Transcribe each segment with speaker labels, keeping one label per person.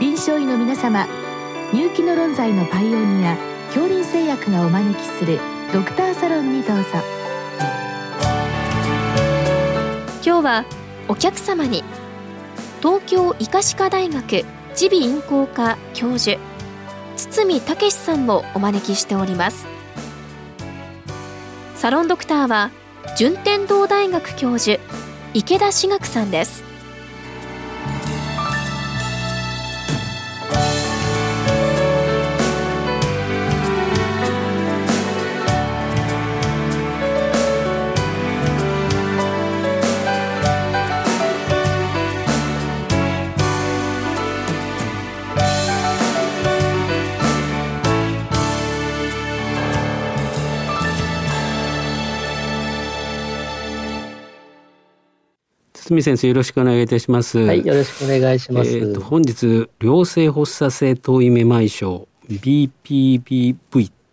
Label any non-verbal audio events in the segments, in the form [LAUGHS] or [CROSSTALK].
Speaker 1: 臨床医の皆様入気の論剤のパイオニア恐林製薬がお招きするドクターサロンにどうぞ。
Speaker 2: 今日はお客様に東京医科歯科大学耳鼻咽喉科教授堤武さんをお招きしております。サロンドクターは順天堂大学教授池田志学さんです。
Speaker 3: 堤先生よろしくお願いいたします。
Speaker 4: はい、よろしくお願いします。え
Speaker 3: ー、本日良性発作性頭位めまい症 BPBV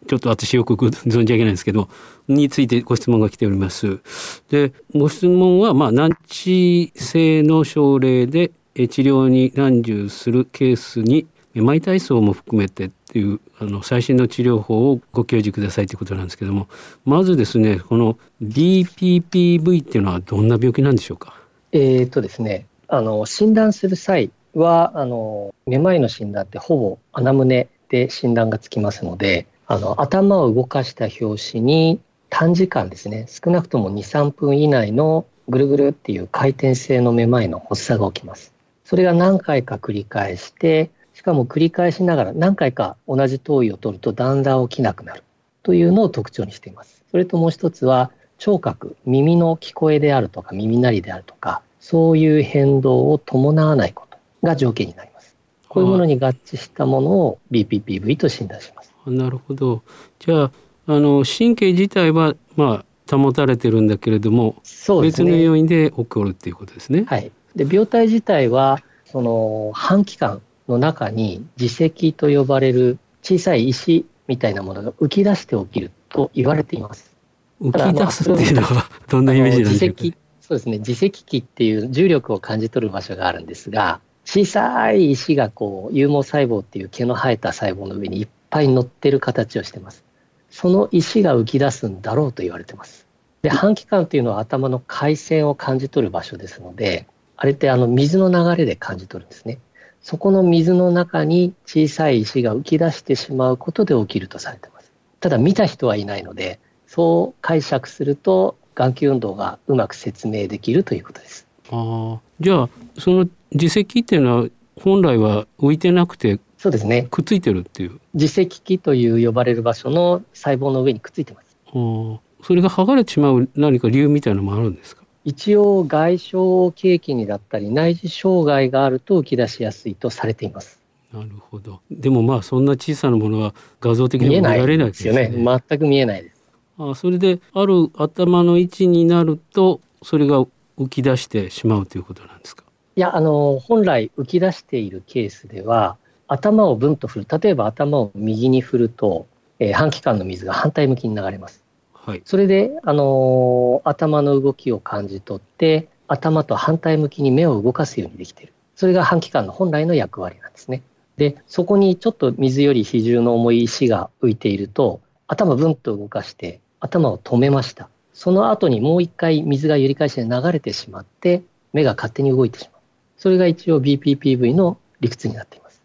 Speaker 3: ちょっと私よく存じ上げないんですけどについてご質問が来ております。でご質問はまあ難治性の症例で治療に難重するケースにめまい体操も含めてっていうあの最新の治療法をご教示くださいということなんですけどもまずですねこの BPPV っていうのはどんな病気なんでしょうか？
Speaker 4: えー、とですね、あの診断する際はあのめまいの診断ってほぼ穴胸で診断がつきますのであの頭を動かした拍子に短時間ですね少なくとも23分以内のぐるぐるっていう回転性のめまいの発作が起きます。それが何回か繰り返してしかも繰り返しながら何回か同じ頭位を取るとだんだん起きなくなるというのを特徴にしています。それともう一つは聴覚、耳の聞こえであるとか耳鳴りであるとか、そういう変動を伴わないことが条件になります。こういうものに合致したものを BPPV と診断します。
Speaker 3: なるほど。じゃあ、あの神経自体はまあ保たれてるんだけれども、ね、別の要因で起こるっていうことですね。
Speaker 4: はい。で病態自体はその半気管の中に耳石と呼ばれる小さい石みたいなものが浮き出して起きると言われています。
Speaker 3: 浮き出すっていうのはどんなイメージなんですか
Speaker 4: そうですね。自石器っていう重力を感じ取る場所があるんですが小さい石がこう有毛細胞っていう毛の生えた細胞の上にいっぱい乗ってる形をしてます。その石が浮き出すんだろうと言われてます。で半気管っていうのは頭の回線を感じ取る場所ですのであれってあの水の流れで感じ取るんですね。そこの水の中に小さい石が浮き出してしまうことで起きるとされてます。ただ見た人はいないのでそう解釈すると眼球運動がうまく説明できるということです。
Speaker 3: あじゃあその耳石っていうのは本来は浮いてなくて
Speaker 4: そうですね
Speaker 3: くっついてるっていう
Speaker 4: 耳石器という呼ばれる場所の細胞の上にくっついてます。
Speaker 3: あそれが剥がれてしまう何か理由みたいなのもあるんですか？
Speaker 4: 一応外傷契機にだったり内耳障害があると浮き出しやすいとされています。
Speaker 3: なるほど。でもまあそんな小さなものは画像的に見られないですよね。
Speaker 4: 全く見えないです。
Speaker 3: あそれである頭の位置になるとそれが浮き出してしまうということなんですか？
Speaker 4: いやあの本来浮き出しているケースでは頭をブンと振る例えば頭を右に振ると、えー、半気管の水が反対向きに流れます。はい、それで、あのー、頭の動きを感じ取って頭と反対向きに目を動かすようにできているそれが半気管の本来の役割なんですね。でそこにちょっと水より比重の重い石が浮いていると頭ブンと動かして頭を止めました。その後にもう一回水が揺り返して流れてしまって、目が勝手に動いてしまう。それが一応 BPPV の理屈になっています。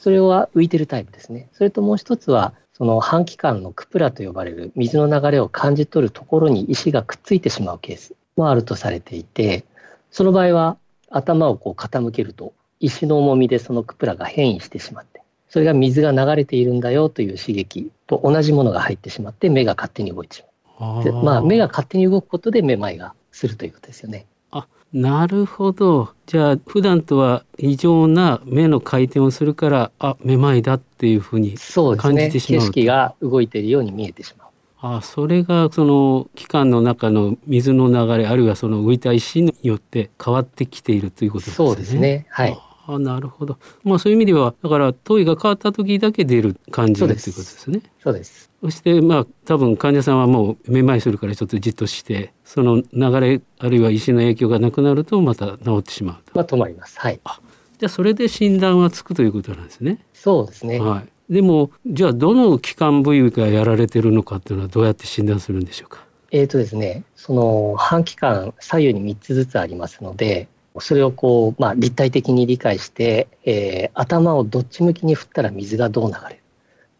Speaker 4: それは浮いてるタイプですね。それともう一つは、その半気管のクプラと呼ばれる水の流れを感じ取るところに石がくっついてしまうケースもあるとされていて、その場合は頭をこう傾けると石の重みでそのクプラが変異してしまって、それが水が流れているんだよという刺激と同じものが入ってしまって目が勝手に動いてしまう。でまあ、目が勝手に動くことでめまいがするということですよね。
Speaker 3: あなるほどじゃあ普段とは異常な目の回転をするからあめまいだっていうふうに感じてしまう
Speaker 4: そうですね景色が動いているように見えてしまう。
Speaker 3: あそれがその器官の中の水の流れあるいはその浮いた石によって変わってきているということですね。
Speaker 4: そうですねはい
Speaker 3: あなるほど。まあそういう意味ではだから頭位が変わった時だけ出る感じだということですね。
Speaker 4: そうです。
Speaker 3: そしてまあ多分患者さんはもうめまいするからちょっとじっとしてその流れあるいは石の影響がなくなるとまた治ってしまう
Speaker 4: まあ止まります。はい。
Speaker 3: あじゃあそれで診断はつくということなんですね。
Speaker 4: そうですね。
Speaker 3: はい。でもじゃあどの器官部位がやられてるのかっていうのはどうやって診断するんでしょうか？
Speaker 4: えっ、とですね、その半期間左右に3つずつありますので、それをこう、まあ、立体的に理解して、えー、頭をどっち向きに振ったら水がどう流れる。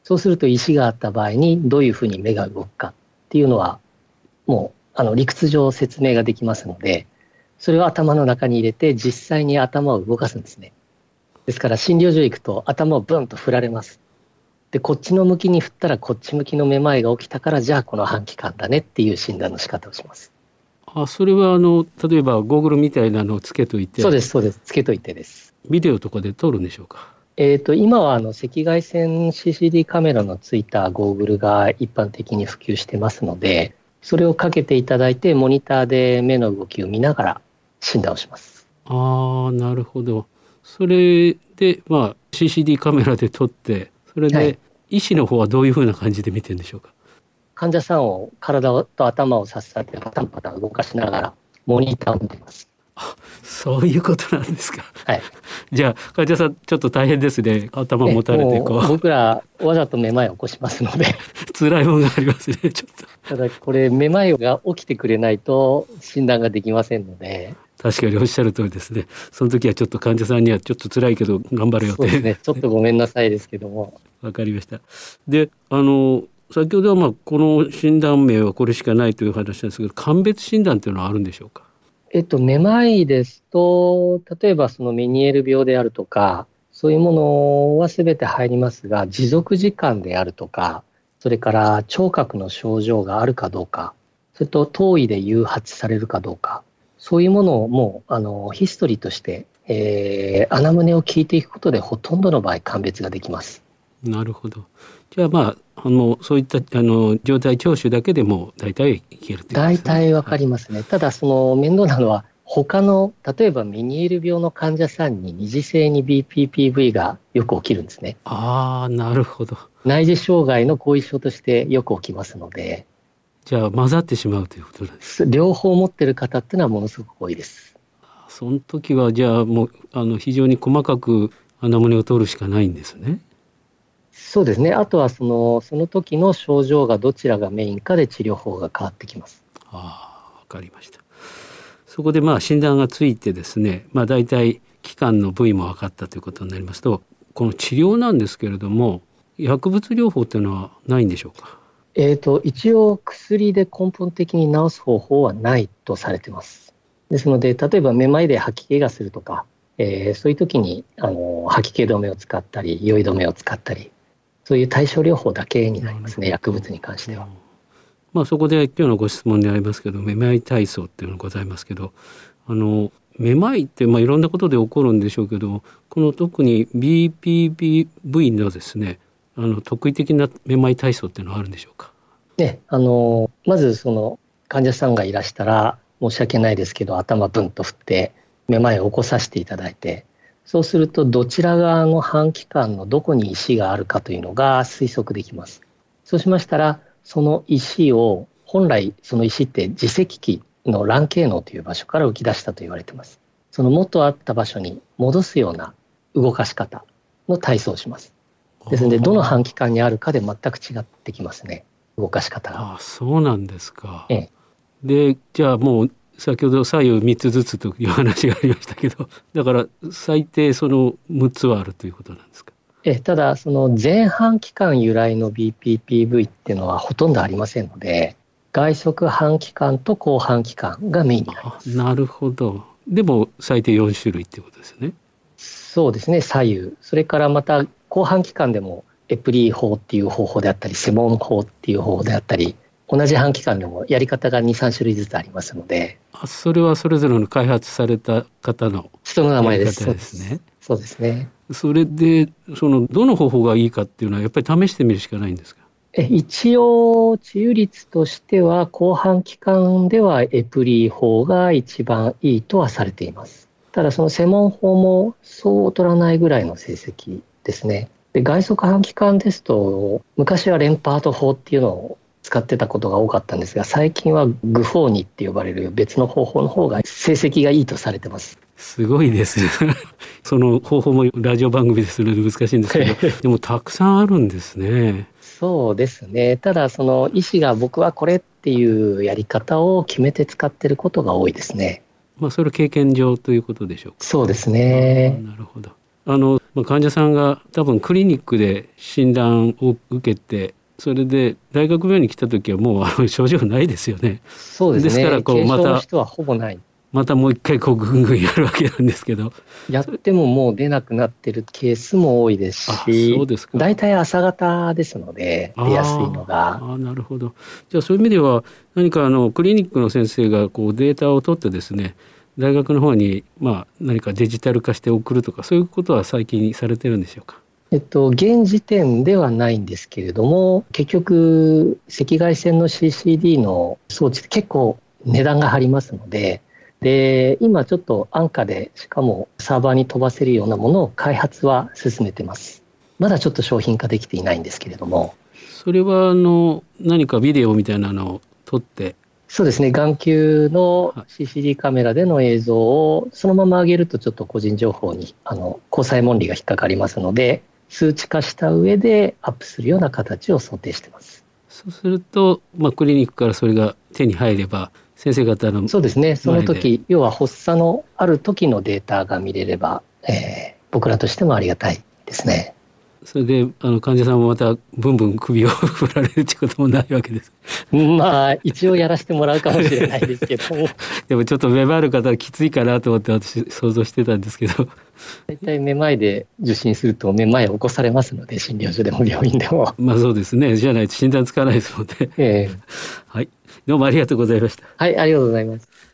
Speaker 4: そうすると石があった場合にどういうふうに目が動くかっていうのは、もうあの理屈上説明ができますので、それを頭の中に入れて実際に頭を動かすんですね。ですから診療所行くと頭をブンと振られます。で、こっちの向きに振ったらこっち向きのめまいが起きたからじゃあこの半期間だねっていう診断の仕方をします。
Speaker 3: あ、それはあの例えばゴーグルみたいなのをつけといて。
Speaker 4: そうですそうです。つけといてです。
Speaker 3: ビデオとかで撮るんでしょうか？
Speaker 4: えっ、ー、と今はあの赤外線 CCD カメラのついたゴーグルが一般的に普及してますので、それをかけていただいてモニターで目の動きを見ながら診断をします。
Speaker 3: ああ、なるほど。それでまあ CCD カメラで撮ってそれで、医師の方はどういうふうな感じで見てるんでしょうか？
Speaker 4: 患者さんを体と頭をさっさってパタンパタン動かしながらモニターを見てます。
Speaker 3: あそういうことなんですか。
Speaker 4: はい。
Speaker 3: じゃあ患者さんちょっと大変ですね。頭持たれてこ
Speaker 4: う。僕らわざとめまいを起こしますので。[LAUGHS]
Speaker 3: 辛いものがありますね。ちょっ
Speaker 4: と。ただこれめまいが起きてくれないと診断ができませんので。
Speaker 3: 確かにおっしゃる通りですね。その時はちょっと患者さんにはちょっと辛いけど頑張れよって。そう
Speaker 4: ですね。ちょっとごめんなさいですけども。
Speaker 3: わかりました。で、あの先ほどはまあこの診断名はこれしかないという話ですけど、鑑別診断というのはあるんでしょうか？
Speaker 4: えっと、めまいですと、例えばそのメニエール病であるとか、そういうものはすべて入りますが、持続時間であるとか、それから聴覚の症状があるかどうか、それと頭位で誘発されるかどうか、そういうものをもう、あの、ヒストリーとして、えー、穴胸を聞いていくことでほとんどの場合鑑別ができます。
Speaker 3: なるほど。じゃあまあ、あのそういったあの状態聴取だけでも大体いける
Speaker 4: 大体わかりますね。ただその面倒なのは他の例えばメニエール病の患者さんに二次性に BPPV がよく起きるんですね。
Speaker 3: ああ、なるほど。
Speaker 4: 内耳障害の後遺症としてよく起きますので。
Speaker 3: じゃあ混ざってしまうということなんです
Speaker 4: 両方持ってる方っていうのはものすごく多いです。
Speaker 3: その時はじゃあもうあの非常に細かく穴胸を取るしかないんですね。
Speaker 4: そうですね。あとはそのその時の症状がどちらがメインかで治療法が変わってきます。
Speaker 3: ああ、わかりました。そこでまあ診断がついてですね、まあ大体期間の部位も分かったということになりますと、この治療なんですけれども、薬物療法っていうのはないんでしょうか？
Speaker 4: えっ、と一応薬で根本的に治す方法はないとされてます。ですので、例えばめまいで吐き気がするとか、えー、そういう時にあの吐き気止めを使ったり、酔い止めを使ったり、そういう対症療法だけになりますね、薬物に関しては。
Speaker 3: まあ、そこで今日のご質問でありますけどめまい体操っていうのがございますけどあのめまいってまあいろんなことで起こるんでしょうけどこの特に BPBV のですねあの特異的なめまい体操っていうのはあるんでしょうか、
Speaker 4: ね、あのまずその患者さんがいらしたら申し訳ないですけど頭ブンと振ってめまいを起こさせていただいてそうするとどちら側の半規管のどこに石があるかというのが推測できます。そうしましたら、その石を本来その石って自石器の卵形能という場所から浮き出したと言われています。その元あった場所に戻すような動かし方の体操をします。ですので、どの半規管にあるかで全く違ってきますね。動かし方が。
Speaker 3: あそうなんですか。
Speaker 4: ええ、
Speaker 3: で、じゃあもう先ほど左右3つずつという話がありましたけど [LAUGHS] だから最低その6つはあるということなんですか？
Speaker 4: えただその前半期間由来の BPPV っていうのはほとんどありませんので外側半期間と後半期間がメインになります。
Speaker 3: なるほど。でも最低4種類っていうことですね。
Speaker 4: そうですね。左右。それからまた後半期間でもエプリー法っていう方法であったりセモン法っていう方法であったり同じ半期間でもやり方が2、3種類ずつありますので。
Speaker 3: それはそれぞれの開発された方の
Speaker 4: 人の名前です。
Speaker 3: ですね。
Speaker 4: そうですね。
Speaker 3: それで、その、どの方法がいいかっていうのは、やっぱり試してみるしかないんですか？
Speaker 4: え一応、治癒率としては、後半期間ではエプリー法が一番いいとはされています。ただ、その専門法もそう取らないぐらいの成績ですね。で外側半期間ですと、昔はレンパート法っていうのを使ってたことが多かったんですが最近はグフォーニって呼ばれる別の方法の方が成績がいいとされてます。
Speaker 3: すごいです [LAUGHS] その方法もラジオ番組でするの難しいんですけど [LAUGHS] でもたくさんあるんですね。
Speaker 4: そうですね。ただその医師が僕はこれっていうやり方を決めて使ってることが多いですね。
Speaker 3: まあそれ経験上ということでしょうか。
Speaker 4: そうですね。
Speaker 3: なるほど。あの、まあ、患者さんが多分クリニックで診断を受けてそれで大学病院に来た時はもうあの [LAUGHS] 症状ないですよね。
Speaker 4: そうですね。ですからこうまた人はほぼない。
Speaker 3: またもう一回こうぐんぐんやるわけなんですけど。
Speaker 4: やってももう出なくなってるケースも多いですし、そうですか大体朝方ですので出やすいのが。
Speaker 3: ああなるほど。じゃあそういう意味では何かあのクリニックの先生がこうデータを取ってですね。大学の方にまあ何かデジタル化して送るとかそういうことは最近されてるんでしょうか？
Speaker 4: えっと、現時点ではないんですけれども、結局、赤外線の CCD の装置って結構値段が張りますので、で、今ちょっと安価で、しかもサーバーに飛ばせるようなものを開発は進めてます。まだちょっと商品化できていないんですけれども。
Speaker 3: それは、あの、何かビデオみたいなのを撮って、
Speaker 4: そうですね、眼球の CCD カメラでの映像をそのまま上げるとちょっと個人情報にあの交際問理が引っかかりますので、数値化した上でアップするような形を想定してます。
Speaker 3: そうすると、まあ、クリニックからそれが手に入れば、先生方の
Speaker 4: そうですね、その時要は発作のある時のデータが見れれば、えー、僕らとしてもありがたいですね。
Speaker 3: それであの患者さんもまたブンブン首を振られるってこともないわけです。
Speaker 4: まあ一応やらせてもらうかもしれないですけど [LAUGHS]
Speaker 3: でもちょっとめまいる方はきついかなと思って私想像してたんですけど
Speaker 4: 大体めまいで受診するとめまいを起こされますので診療所でも病院でも。
Speaker 3: まあそうですね。じゃないと診断つかないですので、えー、はい。どうもありがとうございました。
Speaker 4: はいありがとうございます。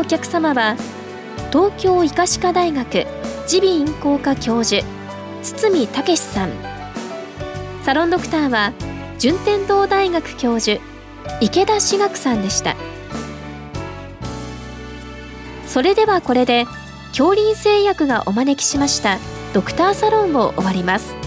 Speaker 2: お客様は東京医科歯科大学耳鼻咽喉科教授堤武さん。サロンドクターは順天堂大学教授池田志学さんでした。それではこれで恐林製薬がお招きしましたドクターサロンを終わります。